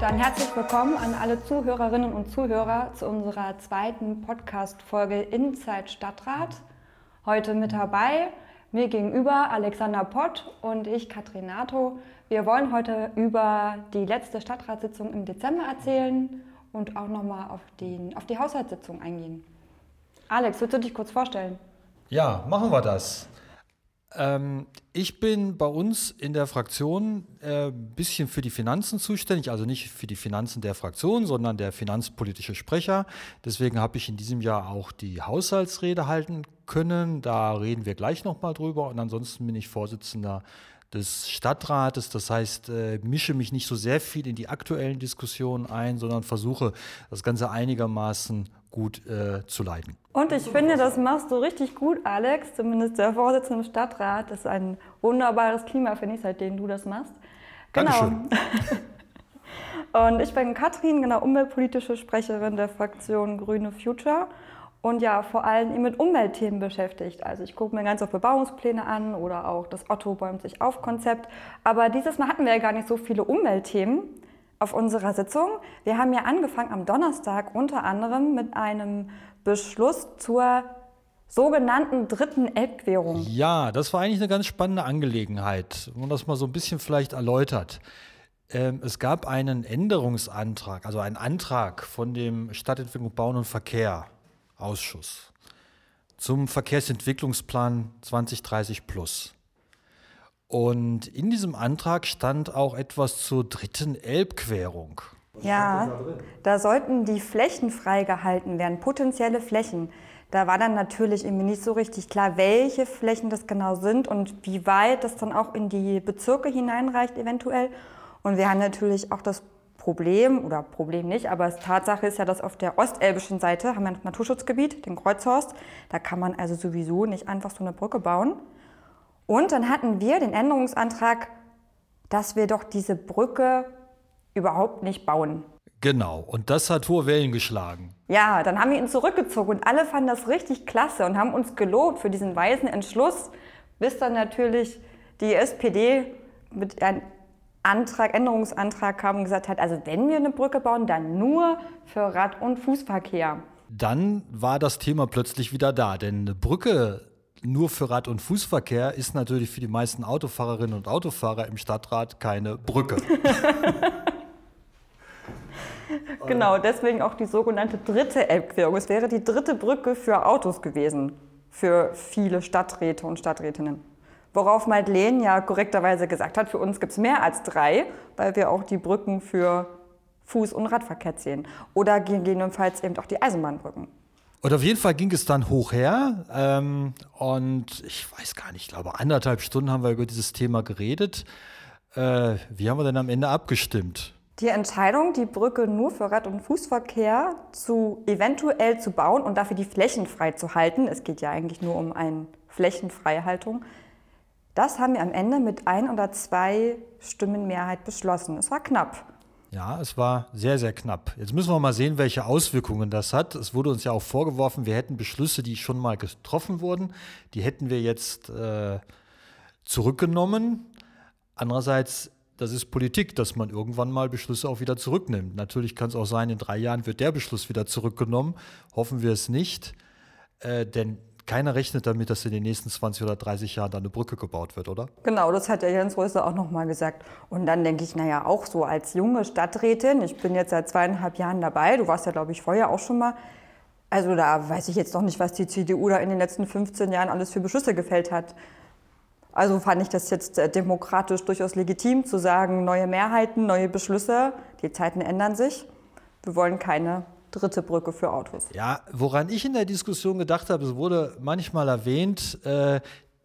Dann herzlich willkommen an alle Zuhörerinnen und Zuhörer zu unserer zweiten Podcast-Folge Inside Stadtrat. Heute mit dabei mir gegenüber Alexander Pott und ich, Katrin Nato. Wir wollen heute über die letzte Stadtratssitzung im Dezember erzählen und auch nochmal auf, auf die Haushaltssitzung eingehen. Alex, würdest du dich kurz vorstellen? Ja, machen wir das. Ähm, ich bin bei uns in der Fraktion ein äh, bisschen für die Finanzen zuständig, also nicht für die Finanzen der Fraktion, sondern der finanzpolitische Sprecher. Deswegen habe ich in diesem Jahr auch die Haushaltsrede halten können. Da reden wir gleich nochmal drüber. Und ansonsten bin ich Vorsitzender des Stadtrates. Das heißt, äh, mische mich nicht so sehr viel in die aktuellen Diskussionen ein, sondern versuche das Ganze einigermaßen gut äh, zu leiten. Und ich finde, das machst du richtig gut, Alex, zumindest der Vorsitzende im Stadtrat. Das ist ein wunderbares Klima, finde ich, seitdem du das machst. Genau. Dankeschön. Und ich bin Katrin, genau umweltpolitische Sprecherin der Fraktion Grüne Future und ja vor allem mit Umweltthemen beschäftigt. Also ich gucke mir ganz oft Bebauungspläne an oder auch das Otto bäumt sich auf Konzept. Aber dieses Mal hatten wir ja gar nicht so viele Umweltthemen auf unserer Sitzung. Wir haben ja angefangen am Donnerstag unter anderem mit einem Beschluss zur sogenannten dritten Elbquerung. Ja, das war eigentlich eine ganz spannende Angelegenheit, wenn man das mal so ein bisschen vielleicht erläutert. Ähm, es gab einen Änderungsantrag, also einen Antrag von dem Stadtentwicklung, Bauen und Verkehr Ausschuss zum Verkehrsentwicklungsplan 2030 plus. Und in diesem Antrag stand auch etwas zur dritten Elbquerung. Ja, da sollten die Flächen freigehalten werden, potenzielle Flächen. Da war dann natürlich irgendwie nicht so richtig klar, welche Flächen das genau sind und wie weit das dann auch in die Bezirke hineinreicht eventuell. Und wir haben natürlich auch das Problem, oder Problem nicht, aber Tatsache ist ja, dass auf der ostelbischen Seite haben wir ein Naturschutzgebiet, den Kreuzhorst. Da kann man also sowieso nicht einfach so eine Brücke bauen. Und dann hatten wir den Änderungsantrag, dass wir doch diese Brücke überhaupt nicht bauen. Genau, und das hat hohe Wellen geschlagen. Ja, dann haben wir ihn zurückgezogen und alle fanden das richtig klasse und haben uns gelobt für diesen weisen Entschluss, bis dann natürlich die SPD mit Antrag, Änderungsantrag kam und gesagt hat, also wenn wir eine Brücke bauen, dann nur für Rad- und Fußverkehr. Dann war das Thema plötzlich wieder da, denn eine Brücke nur für Rad- und Fußverkehr ist natürlich für die meisten Autofahrerinnen und Autofahrer im Stadtrat keine Brücke. genau, deswegen auch die sogenannte dritte Elbquerung. Es wäre die dritte Brücke für Autos gewesen, für viele Stadträte und Stadträtinnen. Worauf Madeleine ja korrekterweise gesagt hat, für uns gibt es mehr als drei, weil wir auch die Brücken für Fuß- und Radverkehr zählen. Oder gegebenenfalls eben auch die Eisenbahnbrücken. Und auf jeden Fall ging es dann hoch her. Ähm, und ich weiß gar nicht, ich glaube, anderthalb Stunden haben wir über dieses Thema geredet. Äh, wie haben wir denn am Ende abgestimmt? Die Entscheidung, die Brücke nur für Rad- und Fußverkehr zu eventuell zu bauen und dafür die Flächen frei zu halten, es geht ja eigentlich nur um eine Flächenfreihaltung, das haben wir am Ende mit ein oder zwei Stimmen Mehrheit beschlossen. Es war knapp. Ja, es war sehr, sehr knapp. Jetzt müssen wir mal sehen, welche Auswirkungen das hat. Es wurde uns ja auch vorgeworfen, wir hätten Beschlüsse, die schon mal getroffen wurden, die hätten wir jetzt äh, zurückgenommen. Andererseits, das ist Politik, dass man irgendwann mal Beschlüsse auch wieder zurücknimmt. Natürlich kann es auch sein, in drei Jahren wird der Beschluss wieder zurückgenommen. Hoffen wir es nicht. Äh, denn keiner rechnet damit, dass in den nächsten 20 oder 30 Jahren da eine Brücke gebaut wird, oder? Genau, das hat der Jens Röster auch nochmal gesagt. Und dann denke ich, naja, auch so als junge Stadträtin, ich bin jetzt seit zweieinhalb Jahren dabei, du warst ja, glaube ich, vorher auch schon mal. Also da weiß ich jetzt noch nicht, was die CDU da in den letzten 15 Jahren alles für Beschlüsse gefällt hat. Also fand ich das jetzt äh, demokratisch durchaus legitim zu sagen, neue Mehrheiten, neue Beschlüsse, die Zeiten ändern sich. Wir wollen keine dritte Brücke für Autos. Ja, woran ich in der Diskussion gedacht habe, es wurde manchmal erwähnt, äh,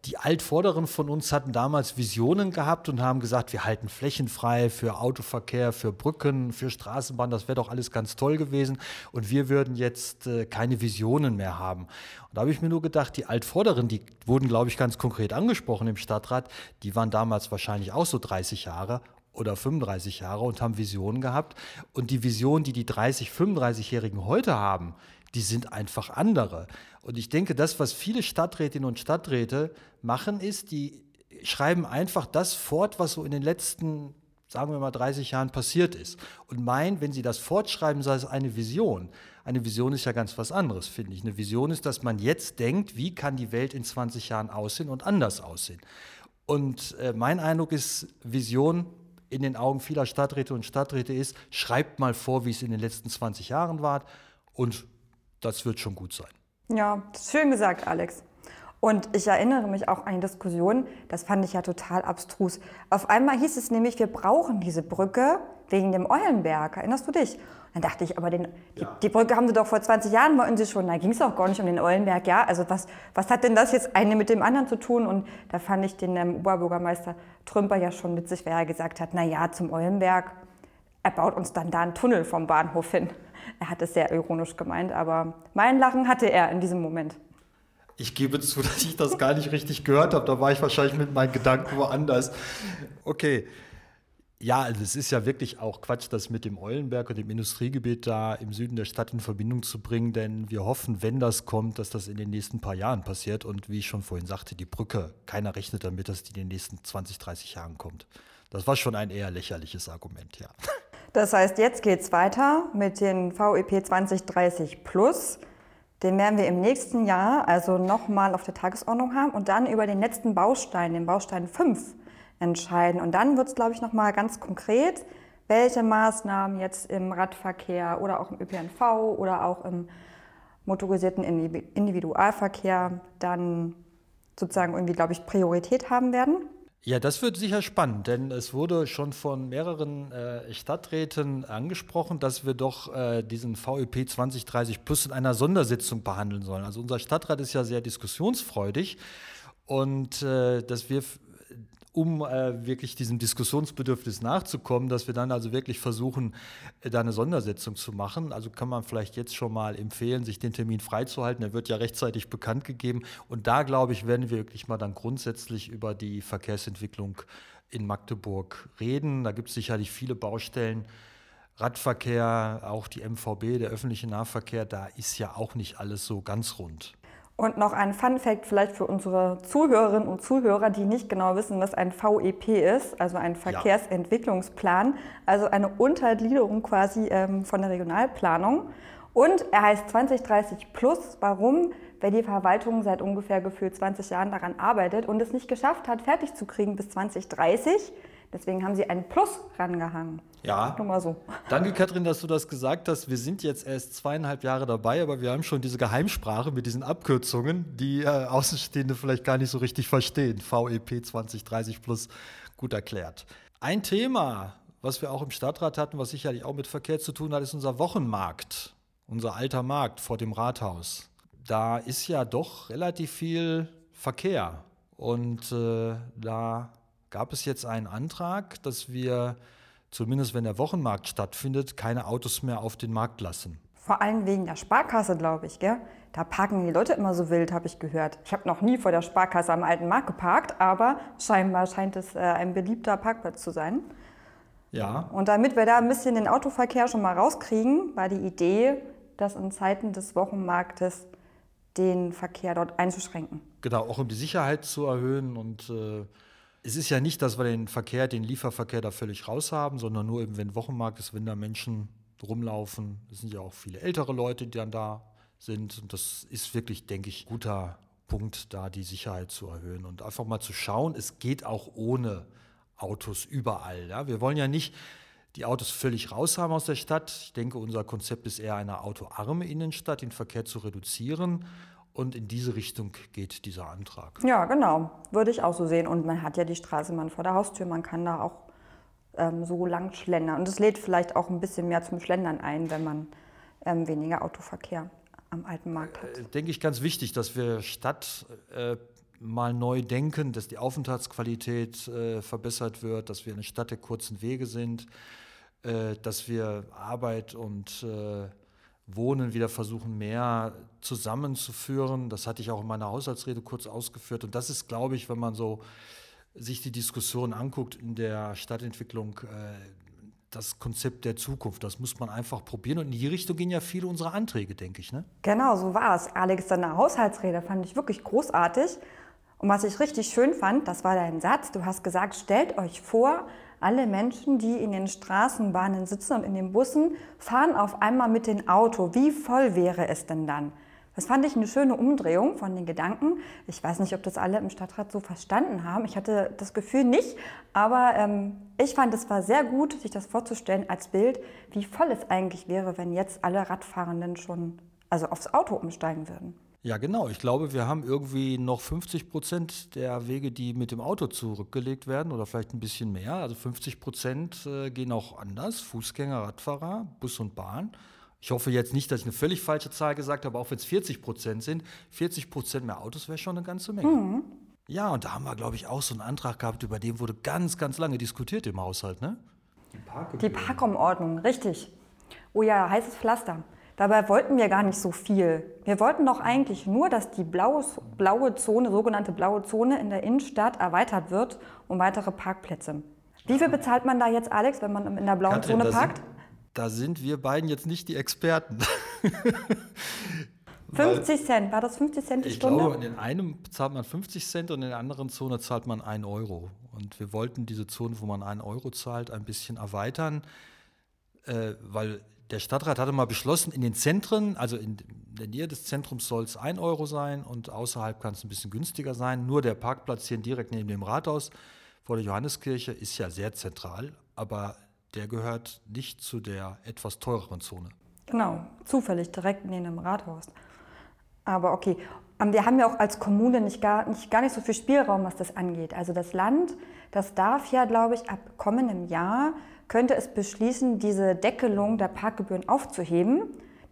die Altvorderen von uns hatten damals Visionen gehabt und haben gesagt, wir halten Flächen frei für Autoverkehr, für Brücken, für Straßenbahn, das wäre doch alles ganz toll gewesen und wir würden jetzt äh, keine Visionen mehr haben. Und da habe ich mir nur gedacht, die Altvorderen, die wurden, glaube ich, ganz konkret angesprochen im Stadtrat, die waren damals wahrscheinlich auch so 30 Jahre oder 35 Jahre und haben Visionen gehabt. Und die Visionen, die die 30, 35-Jährigen heute haben, die sind einfach andere. Und ich denke, das, was viele Stadträtinnen und Stadträte machen, ist, die schreiben einfach das fort, was so in den letzten sagen wir mal 30 Jahren passiert ist. Und meinen, wenn Sie das fortschreiben, sei es eine Vision. Eine Vision ist ja ganz was anderes, finde ich. Eine Vision ist, dass man jetzt denkt, wie kann die Welt in 20 Jahren aussehen und anders aussehen. Und äh, mein Eindruck ist, Vision in den Augen vieler Stadträte und Stadträte ist, schreibt mal vor, wie es in den letzten 20 Jahren war und das wird schon gut sein. Ja, schön gesagt, Alex. Und ich erinnere mich auch an die Diskussion, das fand ich ja total abstrus. Auf einmal hieß es nämlich, wir brauchen diese Brücke wegen dem Eulenberg. Erinnerst du dich? Dann dachte ich, aber den, die, die, Brücke haben sie doch vor 20 Jahren wollten sie schon. Da ging es auch gar nicht um den Eulenberg. Ja, also was, was hat denn das jetzt eine mit dem anderen zu tun? Und da fand ich den ähm, Oberbürgermeister Trümper ja schon witzig, weil er gesagt hat, na ja, zum Eulenberg, er baut uns dann da einen Tunnel vom Bahnhof hin. Er hat es sehr ironisch gemeint, aber mein Lachen hatte er in diesem Moment. Ich gebe zu, dass ich das gar nicht richtig gehört habe. Da war ich wahrscheinlich mit meinen Gedanken woanders. Okay. Ja, also es ist ja wirklich auch Quatsch, das mit dem Eulenberg und dem Industriegebiet da im Süden der Stadt in Verbindung zu bringen, denn wir hoffen, wenn das kommt, dass das in den nächsten paar Jahren passiert. Und wie ich schon vorhin sagte, die Brücke, keiner rechnet damit, dass die in den nächsten 20, 30 Jahren kommt. Das war schon ein eher lächerliches Argument, ja. Das heißt, jetzt geht es weiter mit den VEP 2030 Plus. Den werden wir im nächsten Jahr also nochmal auf der Tagesordnung haben und dann über den letzten Baustein, den Baustein 5, entscheiden. Und dann wird es, glaube ich, nochmal ganz konkret, welche Maßnahmen jetzt im Radverkehr oder auch im ÖPNV oder auch im motorisierten Individualverkehr dann sozusagen irgendwie, glaube ich, Priorität haben werden. Ja, das wird sicher spannend, denn es wurde schon von mehreren äh, Stadträten angesprochen, dass wir doch äh, diesen VEP 2030 Plus in einer Sondersitzung behandeln sollen. Also unser Stadtrat ist ja sehr diskussionsfreudig und äh, dass wir um äh, wirklich diesem Diskussionsbedürfnis nachzukommen, dass wir dann also wirklich versuchen, äh, da eine Sondersetzung zu machen. Also kann man vielleicht jetzt schon mal empfehlen, sich den Termin freizuhalten. Der wird ja rechtzeitig bekannt gegeben. Und da, glaube ich, werden wir wirklich mal dann grundsätzlich über die Verkehrsentwicklung in Magdeburg reden. Da gibt es sicherlich viele Baustellen. Radverkehr, auch die MVB, der öffentliche Nahverkehr, da ist ja auch nicht alles so ganz rund. Und noch ein Fun Fact vielleicht für unsere Zuhörerinnen und Zuhörer, die nicht genau wissen, was ein VEP ist, also ein Verkehrsentwicklungsplan, also eine Untergliederung quasi ähm, von der Regionalplanung. Und er heißt 2030 Plus. Warum? Weil die Verwaltung seit ungefähr gefühlt 20 Jahren daran arbeitet und es nicht geschafft hat, fertig zu kriegen bis 2030. Deswegen haben sie ein Plus rangehangen. Ja. Nur mal so. Danke, Katrin, dass du das gesagt hast. Wir sind jetzt erst zweieinhalb Jahre dabei, aber wir haben schon diese Geheimsprache mit diesen Abkürzungen, die äh, Außenstehende vielleicht gar nicht so richtig verstehen. VEP 2030 Plus, gut erklärt. Ein Thema, was wir auch im Stadtrat hatten, was sicherlich auch mit Verkehr zu tun hat, ist unser Wochenmarkt, unser alter Markt vor dem Rathaus. Da ist ja doch relativ viel Verkehr und äh, da gab es jetzt einen Antrag, dass wir, zumindest wenn der Wochenmarkt stattfindet, keine Autos mehr auf den Markt lassen. Vor allem wegen der Sparkasse, glaube ich. Gell? Da parken die Leute immer so wild, habe ich gehört. Ich habe noch nie vor der Sparkasse am alten Markt geparkt, aber scheinbar scheint es äh, ein beliebter Parkplatz zu sein. Ja. Und damit wir da ein bisschen den Autoverkehr schon mal rauskriegen, war die Idee, das in Zeiten des Wochenmarktes den Verkehr dort einzuschränken. Genau, auch um die Sicherheit zu erhöhen und äh, es ist ja nicht, dass wir den Verkehr, den Lieferverkehr da völlig raus haben, sondern nur eben, wenn Wochenmarkt ist, wenn da Menschen rumlaufen. Es sind ja auch viele ältere Leute, die dann da sind. Und das ist wirklich, denke ich, guter Punkt, da die Sicherheit zu erhöhen und einfach mal zu schauen, es geht auch ohne Autos überall. Ja? Wir wollen ja nicht die Autos völlig raus haben aus der Stadt. Ich denke, unser Konzept ist eher eine autoarme Innenstadt, den Verkehr zu reduzieren und in diese Richtung geht dieser Antrag. Ja, genau. Würde ich auch so sehen. Und man hat ja die Straßenbahn vor der Haustür. Man kann da auch ähm, so lang schlendern. Und es lädt vielleicht auch ein bisschen mehr zum Schlendern ein, wenn man ähm, weniger Autoverkehr am alten Markt hat. Äh, denke ich ganz wichtig, dass wir Stadt äh, mal neu denken, dass die Aufenthaltsqualität äh, verbessert wird, dass wir eine Stadt der kurzen Wege sind, äh, dass wir Arbeit und äh, Wohnen wieder versuchen, mehr zusammenzuführen. Das hatte ich auch in meiner Haushaltsrede kurz ausgeführt. Und das ist, glaube ich, wenn man so sich die Diskussion anguckt in der Stadtentwicklung, äh, das Konzept der Zukunft. Das muss man einfach probieren. Und in die Richtung gehen ja viele unserer Anträge, denke ich. Ne? Genau, so war es. Alex, deine Haushaltsrede fand ich wirklich großartig. Und was ich richtig schön fand, das war dein Satz. Du hast gesagt, stellt euch vor, alle Menschen, die in den Straßenbahnen sitzen und in den Bussen, fahren auf einmal mit dem Auto. Wie voll wäre es denn dann? Das fand ich eine schöne Umdrehung von den Gedanken. Ich weiß nicht, ob das alle im Stadtrat so verstanden haben. Ich hatte das Gefühl nicht, aber ähm, ich fand, es war sehr gut, sich das vorzustellen als Bild, wie voll es eigentlich wäre, wenn jetzt alle Radfahrenden schon also aufs Auto umsteigen würden. Ja, genau. Ich glaube, wir haben irgendwie noch 50 Prozent der Wege, die mit dem Auto zurückgelegt werden oder vielleicht ein bisschen mehr. Also 50 Prozent äh, gehen auch anders. Fußgänger, Radfahrer, Bus und Bahn. Ich hoffe jetzt nicht, dass ich eine völlig falsche Zahl gesagt habe, auch wenn es 40 Prozent sind. 40 Prozent mehr Autos wäre schon eine ganze Menge. Mhm. Ja, und da haben wir, glaube ich, auch so einen Antrag gehabt, über den wurde ganz, ganz lange diskutiert im Haushalt, ne? Die, Die Parkumordnung, richtig. Oh ja, heißes Pflaster. Dabei wollten wir gar nicht so viel. Wir wollten doch eigentlich nur, dass die blaue, blaue Zone, sogenannte blaue Zone in der Innenstadt erweitert wird um weitere Parkplätze. Wie viel bezahlt man da jetzt, Alex, wenn man in der blauen Katrin, Zone parkt? Da sind wir beiden jetzt nicht die Experten. 50 Cent, war das 50 Cent die ich Stunde? Ich glaube, in einem zahlt man 50 Cent und in der anderen Zone zahlt man 1 Euro. Und wir wollten diese Zone, wo man 1 Euro zahlt, ein bisschen erweitern, äh, weil der Stadtrat hatte mal beschlossen, in den Zentren, also in der Nähe des Zentrums soll es 1 Euro sein und außerhalb kann es ein bisschen günstiger sein. Nur der Parkplatz hier direkt neben dem Rathaus vor der Johanneskirche ist ja sehr zentral, aber der gehört nicht zu der etwas teureren Zone. Genau, zufällig direkt neben dem Rathaus. Aber okay, ähm, wir haben ja auch als Kommune nicht gar, nicht gar nicht so viel Spielraum, was das angeht. Also das Land, das darf ja, glaube ich, ab kommendem Jahr könnte es beschließen, diese Deckelung der Parkgebühren aufzuheben.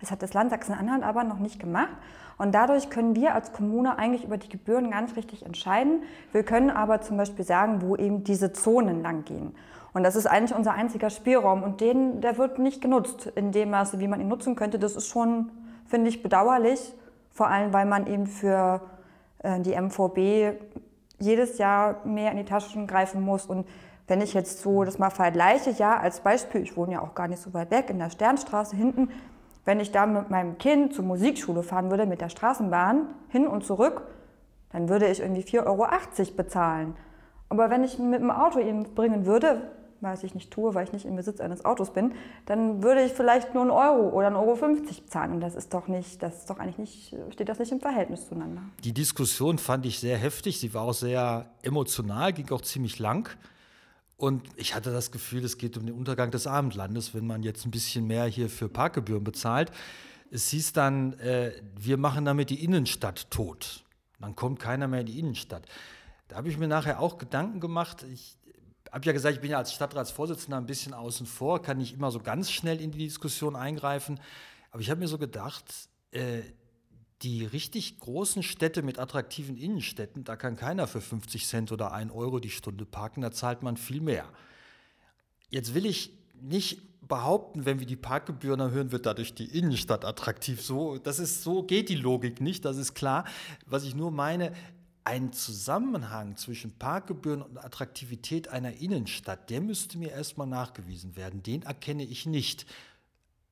Das hat das Land Sachsen-Anhalt aber noch nicht gemacht. Und dadurch können wir als Kommune eigentlich über die Gebühren ganz richtig entscheiden. Wir können aber zum Beispiel sagen, wo eben diese Zonen lang gehen. Und das ist eigentlich unser einziger Spielraum. Und den, der wird nicht genutzt in dem Maße, wie man ihn nutzen könnte. Das ist schon, finde ich, bedauerlich. Vor allem, weil man eben für äh, die MVB jedes Jahr mehr in die Taschen greifen muss. Und wenn ich jetzt so das mal vergleiche, ja, als Beispiel, ich wohne ja auch gar nicht so weit weg in der Sternstraße hinten, wenn ich da mit meinem Kind zur Musikschule fahren würde mit der Straßenbahn hin und zurück, dann würde ich irgendwie 4,80 Euro bezahlen. Aber wenn ich mit dem Auto ihn bringen würde, was ich nicht tue, weil ich nicht im Besitz eines Autos bin, dann würde ich vielleicht nur einen Euro oder einen Euro 50 bezahlen. Und das ist doch nicht, das ist doch eigentlich nicht, steht das nicht im Verhältnis zueinander. Die Diskussion fand ich sehr heftig. Sie war auch sehr emotional, ging auch ziemlich lang. Und ich hatte das Gefühl, es geht um den Untergang des Abendlandes, wenn man jetzt ein bisschen mehr hier für Parkgebühren bezahlt. Es hieß dann, äh, wir machen damit die Innenstadt tot. Dann kommt keiner mehr in die Innenstadt. Da habe ich mir nachher auch Gedanken gemacht. Ich habe ja gesagt, ich bin ja als Stadtratsvorsitzender ein bisschen außen vor, kann nicht immer so ganz schnell in die Diskussion eingreifen. Aber ich habe mir so gedacht, äh, die richtig großen Städte mit attraktiven Innenstädten, da kann keiner für 50 Cent oder 1 Euro die Stunde parken, da zahlt man viel mehr. Jetzt will ich nicht behaupten, wenn wir die Parkgebühren erhöhen, wird dadurch die Innenstadt attraktiv. So, das ist so geht die Logik nicht, das ist klar. Was ich nur meine, ein Zusammenhang zwischen Parkgebühren und Attraktivität einer Innenstadt, der müsste mir erstmal nachgewiesen werden. Den erkenne ich nicht.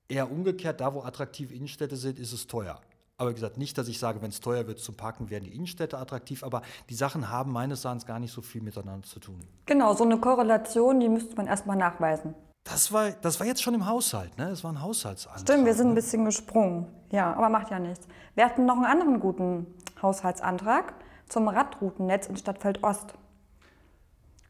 Eher umgekehrt, da wo attraktive Innenstädte sind, ist es teuer. Aber wie gesagt, nicht, dass ich sage, wenn es teuer wird zum Parken, werden die Innenstädte attraktiv, aber die Sachen haben meines Erachtens gar nicht so viel miteinander zu tun. Genau, so eine Korrelation, die müsste man erstmal nachweisen. Das war, das war jetzt schon im Haushalt, ne? Das war ein Haushaltsantrag. Stimmt, wir sind ein ne? bisschen gesprungen. Ja, aber macht ja nichts. Wir hatten noch einen anderen guten Haushaltsantrag zum Radroutennetz in Stadtfeld Ost.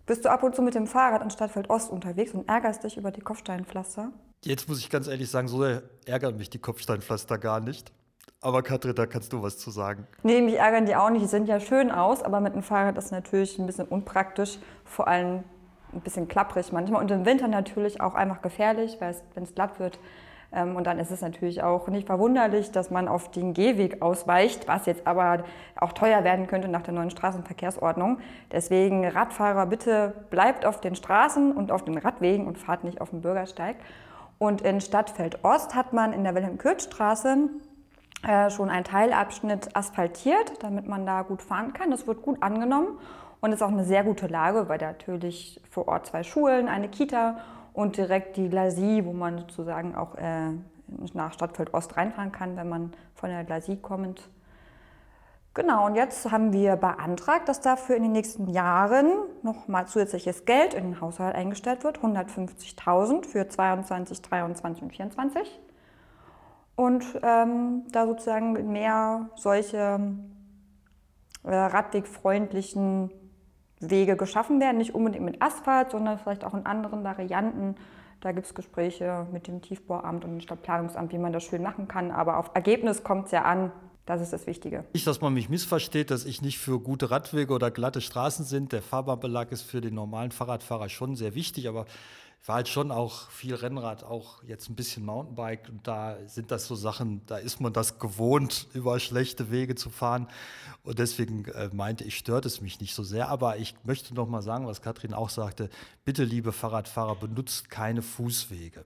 Bist du ab und zu mit dem Fahrrad in Stadtfeld Ost unterwegs und ärgerst dich über die Kopfsteinpflaster? Jetzt muss ich ganz ehrlich sagen, so ärgern mich die Kopfsteinpflaster gar nicht. Aber Katrin, da kannst du was zu sagen. Nee, mich ärgern die auch nicht. Die sehen ja schön aus, aber mit dem Fahrrad ist natürlich ein bisschen unpraktisch. Vor allem ein bisschen klapprig manchmal. Und im Winter natürlich auch einfach gefährlich, weil wenn es glatt wird. Ähm, und dann ist es natürlich auch nicht verwunderlich, dass man auf den Gehweg ausweicht, was jetzt aber auch teuer werden könnte nach der neuen Straßenverkehrsordnung. Deswegen Radfahrer, bitte bleibt auf den Straßen und auf den Radwegen und fahrt nicht auf dem Bürgersteig. Und in Stadtfeld Ost hat man in der Wilhelm-Kürt-Straße äh, schon einen Teilabschnitt asphaltiert, damit man da gut fahren kann. Das wird gut angenommen und ist auch eine sehr gute Lage, weil da natürlich vor Ort zwei Schulen, eine Kita und direkt die Glasie, wo man sozusagen auch äh, nach Stadtfeld Ost reinfahren kann, wenn man von der Glasie kommend Genau, und jetzt haben wir beantragt, dass dafür in den nächsten Jahren nochmal zusätzliches Geld in den Haushalt eingestellt wird, 150.000 für 22, 23 und 24. Und ähm, da sozusagen mehr solche äh, radwegfreundlichen Wege geschaffen werden, nicht unbedingt mit Asphalt, sondern vielleicht auch in anderen Varianten. Da gibt es Gespräche mit dem Tiefbauamt und dem Stadtplanungsamt, wie man das schön machen kann. Aber auf Ergebnis kommt es ja an. Das ist das Wichtige. Nicht, dass man mich missversteht, dass ich nicht für gute Radwege oder glatte Straßen sind. Der Fahrbahnbelag ist für den normalen Fahrradfahrer schon sehr wichtig, aber ich war halt schon auch viel Rennrad, auch jetzt ein bisschen Mountainbike. Und da sind das so Sachen, da ist man das gewohnt, über schlechte Wege zu fahren. Und deswegen äh, meinte ich, stört es mich nicht so sehr, aber ich möchte noch mal sagen, was Katrin auch sagte, bitte liebe Fahrradfahrer, benutzt keine Fußwege.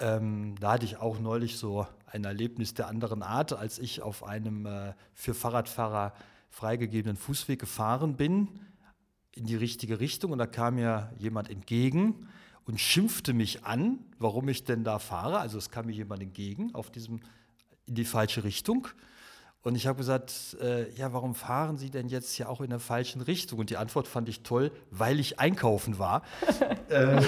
Ähm, da hatte ich auch neulich so ein Erlebnis der anderen Art, als ich auf einem äh, für Fahrradfahrer freigegebenen Fußweg gefahren bin in die richtige Richtung. Und da kam mir jemand entgegen und schimpfte mich an, warum ich denn da fahre. Also es kam mir jemand entgegen auf diesem in die falsche Richtung. Und ich habe gesagt, äh, ja, warum fahren Sie denn jetzt hier auch in der falschen Richtung? Und die Antwort fand ich toll, weil ich einkaufen war. äh,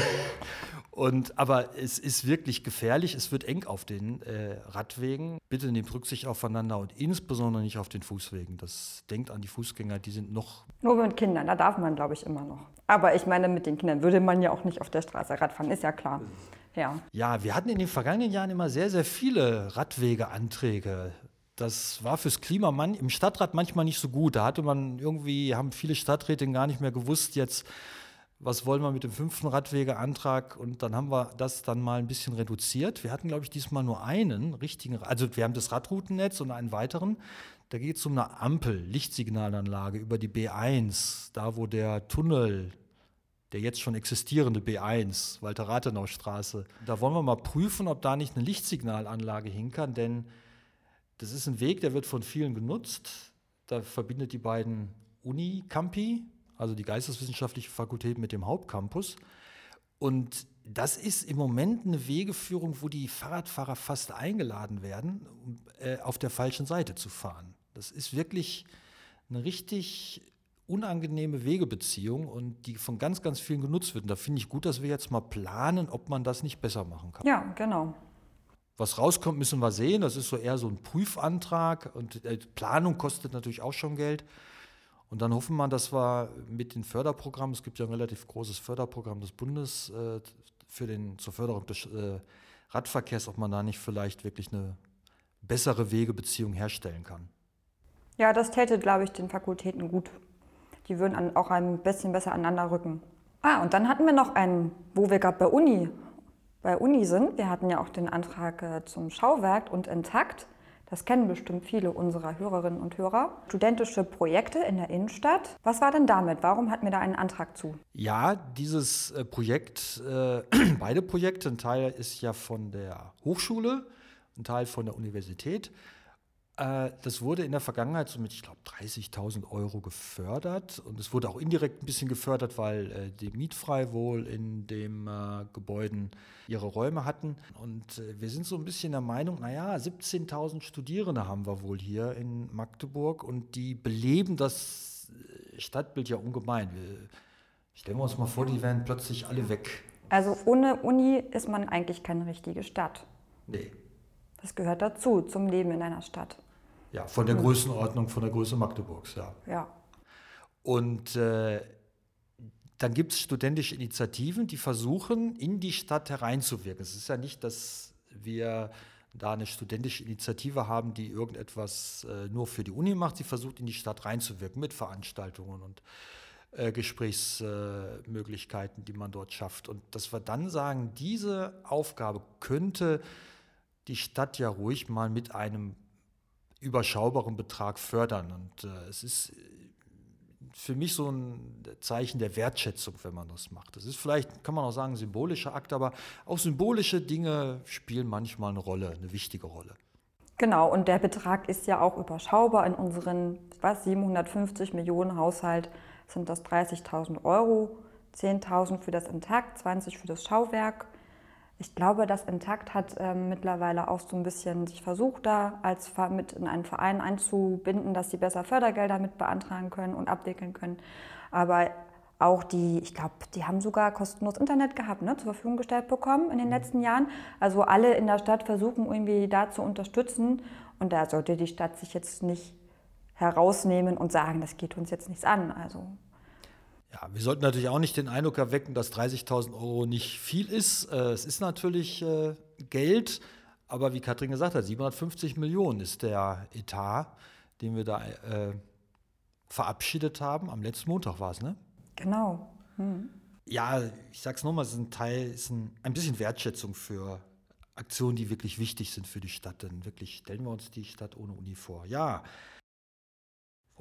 und, aber es ist wirklich gefährlich, es wird eng auf den äh, Radwegen. Bitte nehmt Rücksicht aufeinander und insbesondere nicht auf den Fußwegen. Das denkt an die Fußgänger, die sind noch. Nur mit Kindern, da darf man, glaube ich, immer noch. Aber ich meine, mit den Kindern würde man ja auch nicht auf der Straße Radfahren, ist ja klar. Ja. ja, wir hatten in den vergangenen Jahren immer sehr, sehr viele Radwegeanträge. Das war fürs Klima man, im Stadtrat manchmal nicht so gut. Da hatte man irgendwie, haben viele Stadträte gar nicht mehr gewusst, jetzt was wollen wir mit dem fünften Radwegeantrag? Und dann haben wir das dann mal ein bisschen reduziert. Wir hatten, glaube ich, diesmal nur einen richtigen, also wir haben das Radroutennetz und einen weiteren. Da geht es um eine Ampel, Lichtsignalanlage über die B1, da wo der Tunnel, der jetzt schon existierende B1, Walter-Rathenau-Straße, da wollen wir mal prüfen, ob da nicht eine Lichtsignalanlage hin kann, denn das ist ein Weg, der wird von vielen genutzt. Da verbindet die beiden Uni-Campi, also die Geisteswissenschaftliche Fakultät mit dem Hauptcampus. Und das ist im Moment eine Wegeführung, wo die Fahrradfahrer fast eingeladen werden, äh, auf der falschen Seite zu fahren. Das ist wirklich eine richtig unangenehme Wegebeziehung und die von ganz, ganz vielen genutzt wird. Und da finde ich gut, dass wir jetzt mal planen, ob man das nicht besser machen kann. Ja, genau. Was rauskommt, müssen wir sehen. Das ist so eher so ein Prüfantrag und äh, Planung kostet natürlich auch schon Geld. Und dann hoffen wir, dass wir mit den Förderprogrammen, es gibt ja ein relativ großes Förderprogramm des Bundes äh, für den, zur Förderung des äh, Radverkehrs, ob man da nicht vielleicht wirklich eine bessere Wegebeziehung herstellen kann. Ja, das täte, glaube ich, den Fakultäten gut. Die würden an, auch ein bisschen besser aneinander rücken. Ah, und dann hatten wir noch einen, wo wir gerade bei Uni, bei Uni sind. Wir hatten ja auch den Antrag äh, zum Schauwerk und Intakt. Das kennen bestimmt viele unserer Hörerinnen und Hörer. Studentische Projekte in der Innenstadt. Was war denn damit? Warum hatten wir da einen Antrag zu? Ja, dieses äh, Projekt, äh, beide Projekte, ein Teil ist ja von der Hochschule, ein Teil von der Universität. Äh, das wurde in der Vergangenheit so mit, ich glaube, 30.000 Euro gefördert. Und es wurde auch indirekt ein bisschen gefördert, weil äh, die Mietfrei wohl in den äh, Gebäuden ihre Räume hatten. Und wir sind so ein bisschen der Meinung, naja, 17.000 Studierende haben wir wohl hier in Magdeburg und die beleben das Stadtbild ja ungemein. Wir, stellen wir uns mal vor, die wären plötzlich alle weg. Also ohne Uni ist man eigentlich keine richtige Stadt. Nee. Das gehört dazu, zum Leben in einer Stadt. Ja, von der Größenordnung, von der Größe Magdeburgs, ja. Ja. Und äh, dann gibt es studentische Initiativen, die versuchen, in die Stadt hereinzuwirken. Es ist ja nicht, dass wir da eine studentische Initiative haben, die irgendetwas äh, nur für die Uni macht. Sie versucht, in die Stadt reinzuwirken mit Veranstaltungen und äh, Gesprächsmöglichkeiten, die man dort schafft. Und dass wir dann sagen, diese Aufgabe könnte die Stadt ja ruhig mal mit einem überschaubaren Betrag fördern. Und äh, es ist äh, für mich so ein Zeichen der Wertschätzung, wenn man das macht. Das ist vielleicht, kann man auch sagen, ein symbolischer Akt, aber auch symbolische Dinge spielen manchmal eine Rolle, eine wichtige Rolle. Genau, und der Betrag ist ja auch überschaubar. In unseren was, 750 Millionen Haushalt sind das 30.000 Euro, 10.000 für das Intakt, 20 für das Schauwerk. Ich glaube, das Intakt hat ähm, mittlerweile auch so ein bisschen sich versucht, da als mit in einen Verein einzubinden, dass sie besser Fördergelder mit beantragen können und abwickeln können. Aber auch die, ich glaube, die haben sogar kostenlos Internet gehabt, ne, zur Verfügung gestellt bekommen in den mhm. letzten Jahren. Also alle in der Stadt versuchen irgendwie da zu unterstützen. Und da sollte die Stadt sich jetzt nicht herausnehmen und sagen, das geht uns jetzt nichts an. Also ja, wir sollten natürlich auch nicht den Eindruck erwecken, dass 30.000 Euro nicht viel ist. Äh, es ist natürlich äh, Geld, aber wie Katrin gesagt hat, 750 Millionen ist der Etat, den wir da äh, verabschiedet haben. Am letzten Montag war es, ne? Genau. Hm. Ja, ich sag's nochmal, es ist ein Teil, ist ein, ein bisschen Wertschätzung für Aktionen, die wirklich wichtig sind für die Stadt. Denn wirklich stellen wir uns die Stadt ohne Uni vor. Ja,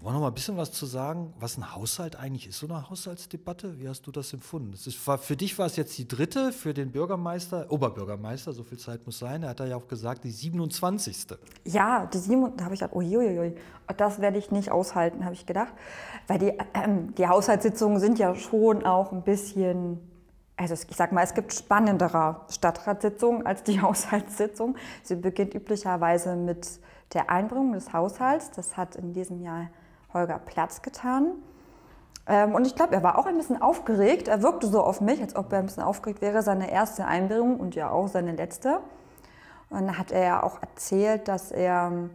wollen wir noch mal ein bisschen was zu sagen, was ein Haushalt eigentlich ist, so eine Haushaltsdebatte? Wie hast du das empfunden? Das ist, für dich war es jetzt die dritte, für den Bürgermeister, Oberbürgermeister, so viel Zeit muss sein, er hat ja auch gesagt, die 27. Ja, die 7, da habe ich gedacht, uiuiui, das werde ich nicht aushalten, habe ich gedacht. Weil die, ähm, die Haushaltssitzungen sind ja schon auch ein bisschen also ich sage mal, es gibt spannendere Stadtratssitzungen als die Haushaltssitzung. Sie beginnt üblicherweise mit der Einbringung des Haushalts. Das hat in diesem Jahr Holger Platz getan. Ähm, und ich glaube, er war auch ein bisschen aufgeregt. Er wirkte so auf mich, als ob er ein bisschen aufgeregt wäre. Seine erste Einbringung und ja auch seine letzte. Und dann hat er ja auch erzählt, dass er,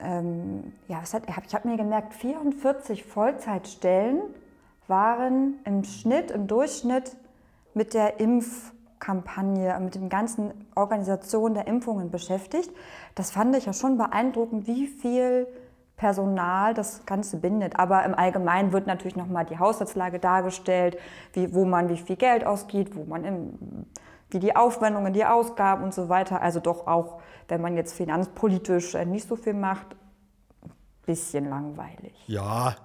ähm, ja, was hat, ich habe mir gemerkt, 44 Vollzeitstellen waren im Schnitt, im Durchschnitt mit der Impfkampagne, mit den ganzen Organisationen der Impfungen beschäftigt. Das fand ich ja schon beeindruckend, wie viel Personal das Ganze bindet. Aber im Allgemeinen wird natürlich nochmal die Haushaltslage dargestellt, wie, wo man wie viel Geld ausgibt, wo man im, wie die Aufwendungen, die Ausgaben und so weiter. Also doch auch, wenn man jetzt finanzpolitisch äh, nicht so viel macht, ein bisschen langweilig. Ja,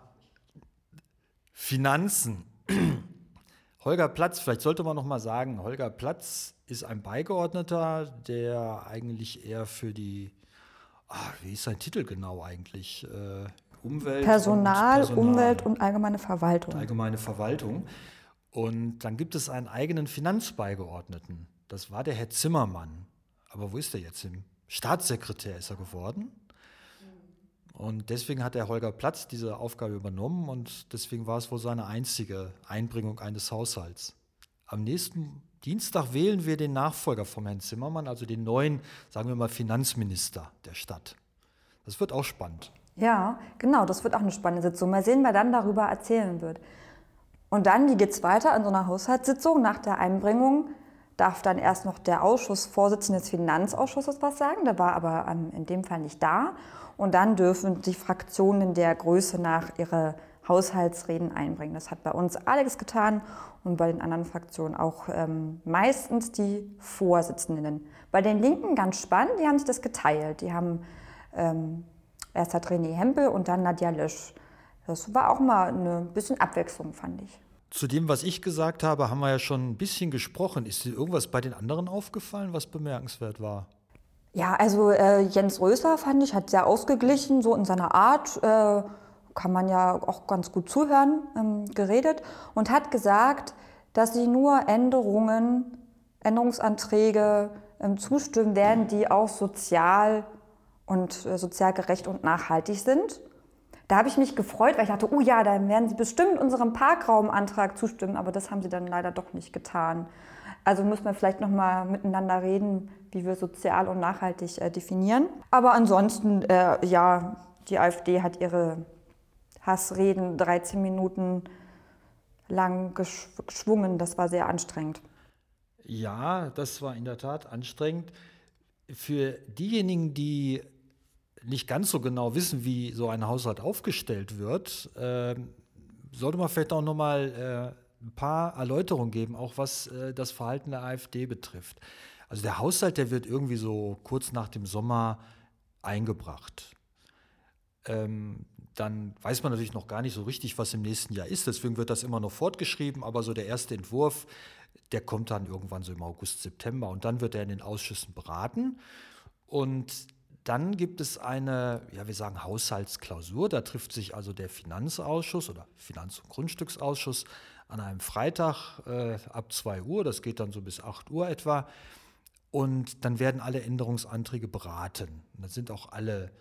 Finanzen. Holger Platz, vielleicht sollte man noch mal sagen, Holger Platz ist ein Beigeordneter, der eigentlich eher für die ach, wie ist sein Titel genau eigentlich? Äh, Umwelt Personal, Personal, Umwelt und allgemeine Verwaltung. Und allgemeine Verwaltung. Und dann gibt es einen eigenen Finanzbeigeordneten. Das war der Herr Zimmermann. Aber wo ist er jetzt? Im Staatssekretär ist er geworden. Und deswegen hat der Holger Platz diese Aufgabe übernommen und deswegen war es wohl seine einzige Einbringung eines Haushalts. Am nächsten Dienstag wählen wir den Nachfolger von Herrn Zimmermann, also den neuen, sagen wir mal, Finanzminister der Stadt. Das wird auch spannend. Ja, genau, das wird auch eine spannende Sitzung. Mal sehen, wer dann darüber erzählen wird. Und dann, wie geht es weiter in so einer Haushaltssitzung? Nach der Einbringung darf dann erst noch der Ausschussvorsitzende des Finanzausschusses was sagen. Der war aber in dem Fall nicht da. Und dann dürfen die Fraktionen der Größe nach ihre Haushaltsreden einbringen. Das hat bei uns Alex getan und bei den anderen Fraktionen auch ähm, meistens die Vorsitzenden. Bei den Linken ganz spannend, die haben sich das geteilt. Die haben ähm, erst hat René Hempel und dann Nadja Lösch. Das war auch mal eine bisschen Abwechslung, fand ich. Zu dem, was ich gesagt habe, haben wir ja schon ein bisschen gesprochen. Ist dir irgendwas bei den anderen aufgefallen, was bemerkenswert war? Ja, also äh, Jens Röser fand ich, hat sehr ausgeglichen, so in seiner Art. Äh, kann man ja auch ganz gut zuhören, ähm, geredet und hat gesagt, dass sie nur Änderungen, Änderungsanträge ähm, zustimmen werden, die auch sozial und äh, sozial gerecht und nachhaltig sind. Da habe ich mich gefreut, weil ich dachte, oh ja, dann werden sie bestimmt unserem Parkraumantrag zustimmen, aber das haben sie dann leider doch nicht getan. Also muss man vielleicht noch mal miteinander reden, wie wir sozial und nachhaltig äh, definieren. Aber ansonsten, äh, ja, die AfD hat ihre Hassreden 13 Minuten lang geschwungen. Das war sehr anstrengend. Ja, das war in der Tat anstrengend. Für diejenigen, die nicht ganz so genau wissen, wie so ein Haushalt aufgestellt wird, äh, sollte man vielleicht auch noch mal äh, ein paar Erläuterungen geben, auch was äh, das Verhalten der AfD betrifft. Also der Haushalt, der wird irgendwie so kurz nach dem Sommer eingebracht. Ähm, dann weiß man natürlich noch gar nicht so richtig, was im nächsten Jahr ist. Deswegen wird das immer noch fortgeschrieben. Aber so der erste Entwurf, der kommt dann irgendwann so im August, September. Und dann wird er in den Ausschüssen beraten. Und dann gibt es eine, ja, wir sagen Haushaltsklausur. Da trifft sich also der Finanzausschuss oder Finanz- und Grundstücksausschuss an einem Freitag äh, ab 2 Uhr, das geht dann so bis 8 Uhr etwa. Und dann werden alle Änderungsanträge beraten. Und da sind auch alle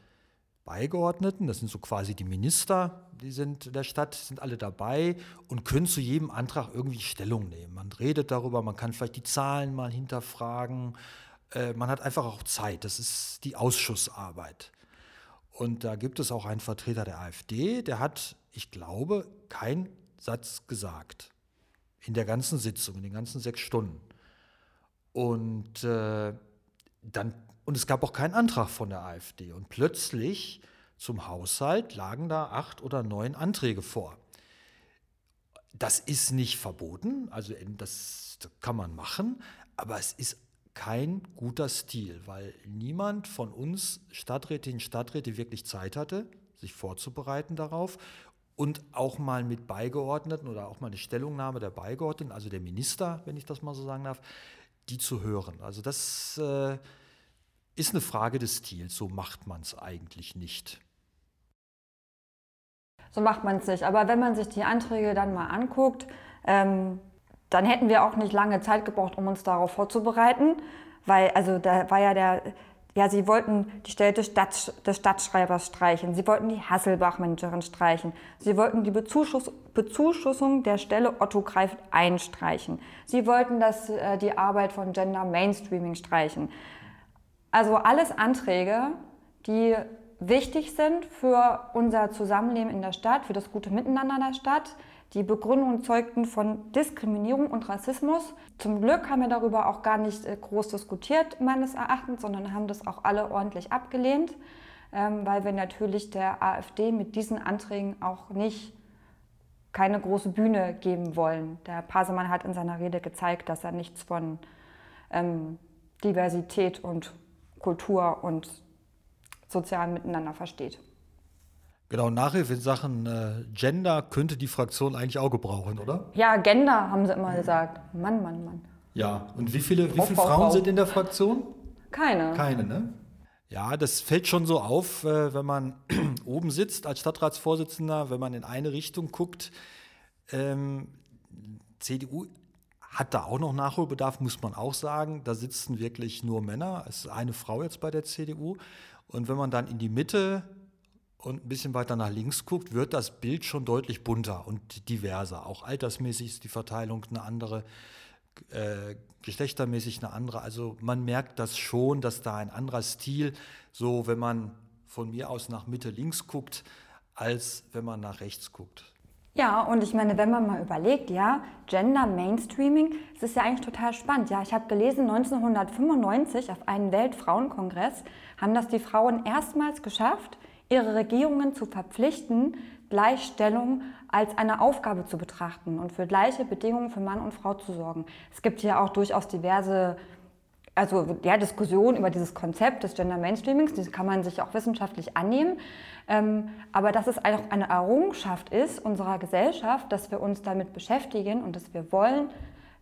Beigeordneten, das sind so quasi die Minister, die sind in der Stadt, sind alle dabei und können zu jedem Antrag irgendwie Stellung nehmen. Man redet darüber, man kann vielleicht die Zahlen mal hinterfragen. Äh, man hat einfach auch Zeit. Das ist die Ausschussarbeit. Und da gibt es auch einen Vertreter der AfD, der hat, ich glaube, keinen Satz gesagt. In der ganzen Sitzung, in den ganzen sechs Stunden. Und äh, dann und es gab auch keinen Antrag von der AfD. Und plötzlich zum Haushalt lagen da acht oder neun Anträge vor. Das ist nicht verboten, also das kann man machen, aber es ist kein guter Stil, weil niemand von uns Stadträtinnen und Stadträte wirklich Zeit hatte, sich vorzubereiten darauf und auch mal mit Beigeordneten oder auch mal eine Stellungnahme der Beigeordneten, also der Minister, wenn ich das mal so sagen darf, die zu hören. Also das äh, ist eine Frage des Stils. So macht man es eigentlich nicht. So macht man es nicht. Aber wenn man sich die Anträge dann mal anguckt, ähm, dann hätten wir auch nicht lange Zeit gebraucht, um uns darauf vorzubereiten. Weil, also da war ja der, ja, sie wollten die Stelle des, Stadt, des Stadtschreibers streichen, sie wollten die Hasselbach-Managerin streichen, sie wollten die Bezuschuss, Bezuschussung der Stelle Otto greift einstreichen, sie wollten das, äh, die Arbeit von Gender Mainstreaming streichen. Also alles Anträge, die wichtig sind für unser Zusammenleben in der Stadt, für das gute Miteinander der Stadt. Die Begründungen zeugten von Diskriminierung und Rassismus. Zum Glück haben wir darüber auch gar nicht äh, groß diskutiert, meines Erachtens, sondern haben das auch alle ordentlich abgelehnt, ähm, weil wir natürlich der AfD mit diesen Anträgen auch nicht keine große Bühne geben wollen. Der Pasemann hat in seiner Rede gezeigt, dass er nichts von ähm, Diversität und Kultur und sozialen Miteinander versteht. Genau, Nachhilfe in Sachen äh, Gender könnte die Fraktion eigentlich auch gebrauchen, oder? Ja, Gender haben sie immer gesagt. Mann, Mann, Mann. Ja, und wie viele, wie viele Frauen sind in der Fraktion? Keine. Keine, ne? Ja, das fällt schon so auf, äh, wenn man oben sitzt als Stadtratsvorsitzender, wenn man in eine Richtung guckt. Ähm, CDU hat da auch noch Nachholbedarf, muss man auch sagen. Da sitzen wirklich nur Männer. Es ist eine Frau jetzt bei der CDU. Und wenn man dann in die Mitte und ein bisschen weiter nach links guckt, wird das Bild schon deutlich bunter und diverser. Auch altersmäßig ist die Verteilung eine andere, äh, geschlechtermäßig eine andere. Also man merkt das schon, dass da ein anderer Stil, so wenn man von mir aus nach Mitte links guckt, als wenn man nach rechts guckt. Ja, und ich meine, wenn man mal überlegt, ja, Gender Mainstreaming, das ist ja eigentlich total spannend. Ja, ich habe gelesen, 1995 auf einem Weltfrauenkongress haben das die Frauen erstmals geschafft, ihre Regierungen zu verpflichten, Gleichstellung als eine Aufgabe zu betrachten und für gleiche Bedingungen für Mann und Frau zu sorgen. Es gibt ja auch durchaus diverse also ja, Diskussionen über dieses Konzept des Gender Mainstreamings, die kann man sich auch wissenschaftlich annehmen. Ähm, aber dass es auch eine Errungenschaft ist unserer Gesellschaft, dass wir uns damit beschäftigen und dass wir wollen,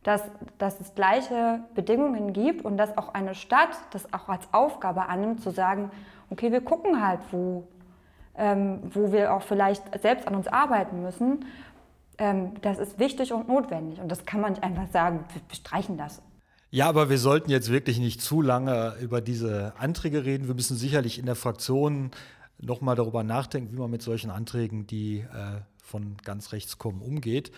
dass, dass es gleiche Bedingungen gibt und dass auch eine Stadt das auch als Aufgabe annimmt, zu sagen, okay, wir gucken halt, wo, ähm, wo wir auch vielleicht selbst an uns arbeiten müssen. Ähm, das ist wichtig und notwendig. Und das kann man nicht einfach sagen, wir bestreichen das. Ja, aber wir sollten jetzt wirklich nicht zu lange über diese Anträge reden. Wir müssen sicherlich in der Fraktion nochmal darüber nachdenken, wie man mit solchen Anträgen, die äh, von ganz rechts kommen, umgeht.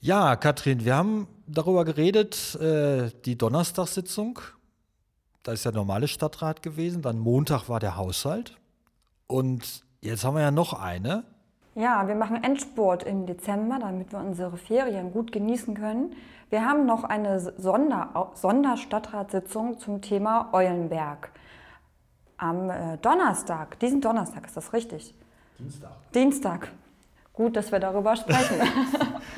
Ja, Katrin, wir haben darüber geredet, äh, die Donnerstagssitzung, da ist der normale Stadtrat gewesen, dann Montag war der Haushalt und jetzt haben wir ja noch eine. Ja, wir machen Endspurt im Dezember, damit wir unsere Ferien gut genießen können. Wir haben noch eine Sonder Sonderstadtratssitzung zum Thema Eulenberg am äh, Donnerstag, diesen Donnerstag, ist das richtig? Dienstag. Dienstag. Gut, dass wir darüber sprechen.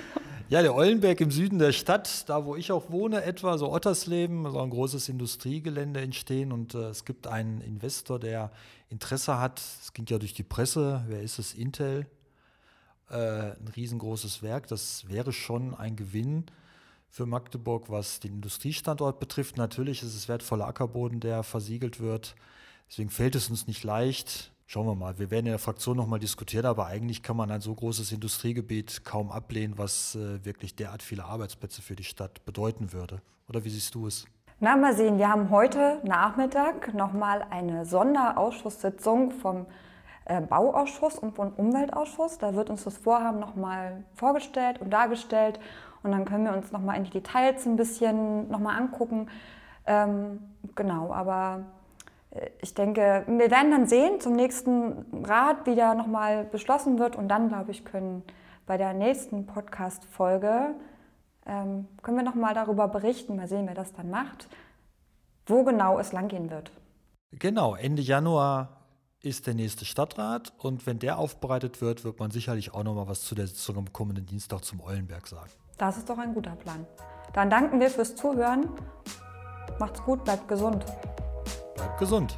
ja, der Eulenberg im Süden der Stadt, da wo ich auch wohne, etwa so Ottersleben, soll ein großes Industriegelände entstehen und äh, es gibt einen Investor, der Interesse hat. Es ging ja durch die Presse. Wer ist es? Intel. Äh, ein riesengroßes Werk. Das wäre schon ein Gewinn für Magdeburg, was den Industriestandort betrifft. Natürlich ist es wertvoller Ackerboden, der versiegelt wird. Deswegen fällt es uns nicht leicht, Schauen wir mal. Wir werden in der Fraktion nochmal diskutieren, aber eigentlich kann man ein so großes Industriegebiet kaum ablehnen, was äh, wirklich derart viele Arbeitsplätze für die Stadt bedeuten würde. Oder wie siehst du es? Na, mal sehen. Wir haben heute Nachmittag nochmal eine Sonderausschusssitzung vom Bauausschuss und vom Umweltausschuss. Da wird uns das Vorhaben nochmal vorgestellt und dargestellt. Und dann können wir uns nochmal in die Details ein bisschen nochmal angucken. Ähm, genau, aber äh, ich denke, wir werden dann sehen zum nächsten Rat, wie da nochmal beschlossen wird. Und dann, glaube ich, können bei der nächsten Podcast-Folge ähm, können wir nochmal darüber berichten, mal sehen, wer das dann macht, wo genau es langgehen wird. Genau, Ende Januar ist der nächste Stadtrat und wenn der aufbereitet wird, wird man sicherlich auch nochmal was zu der Sitzung am kommenden Dienstag zum Eulenberg sagen. Das ist doch ein guter Plan. Dann danken wir fürs Zuhören. Macht's gut, bleibt gesund. Bleibt gesund.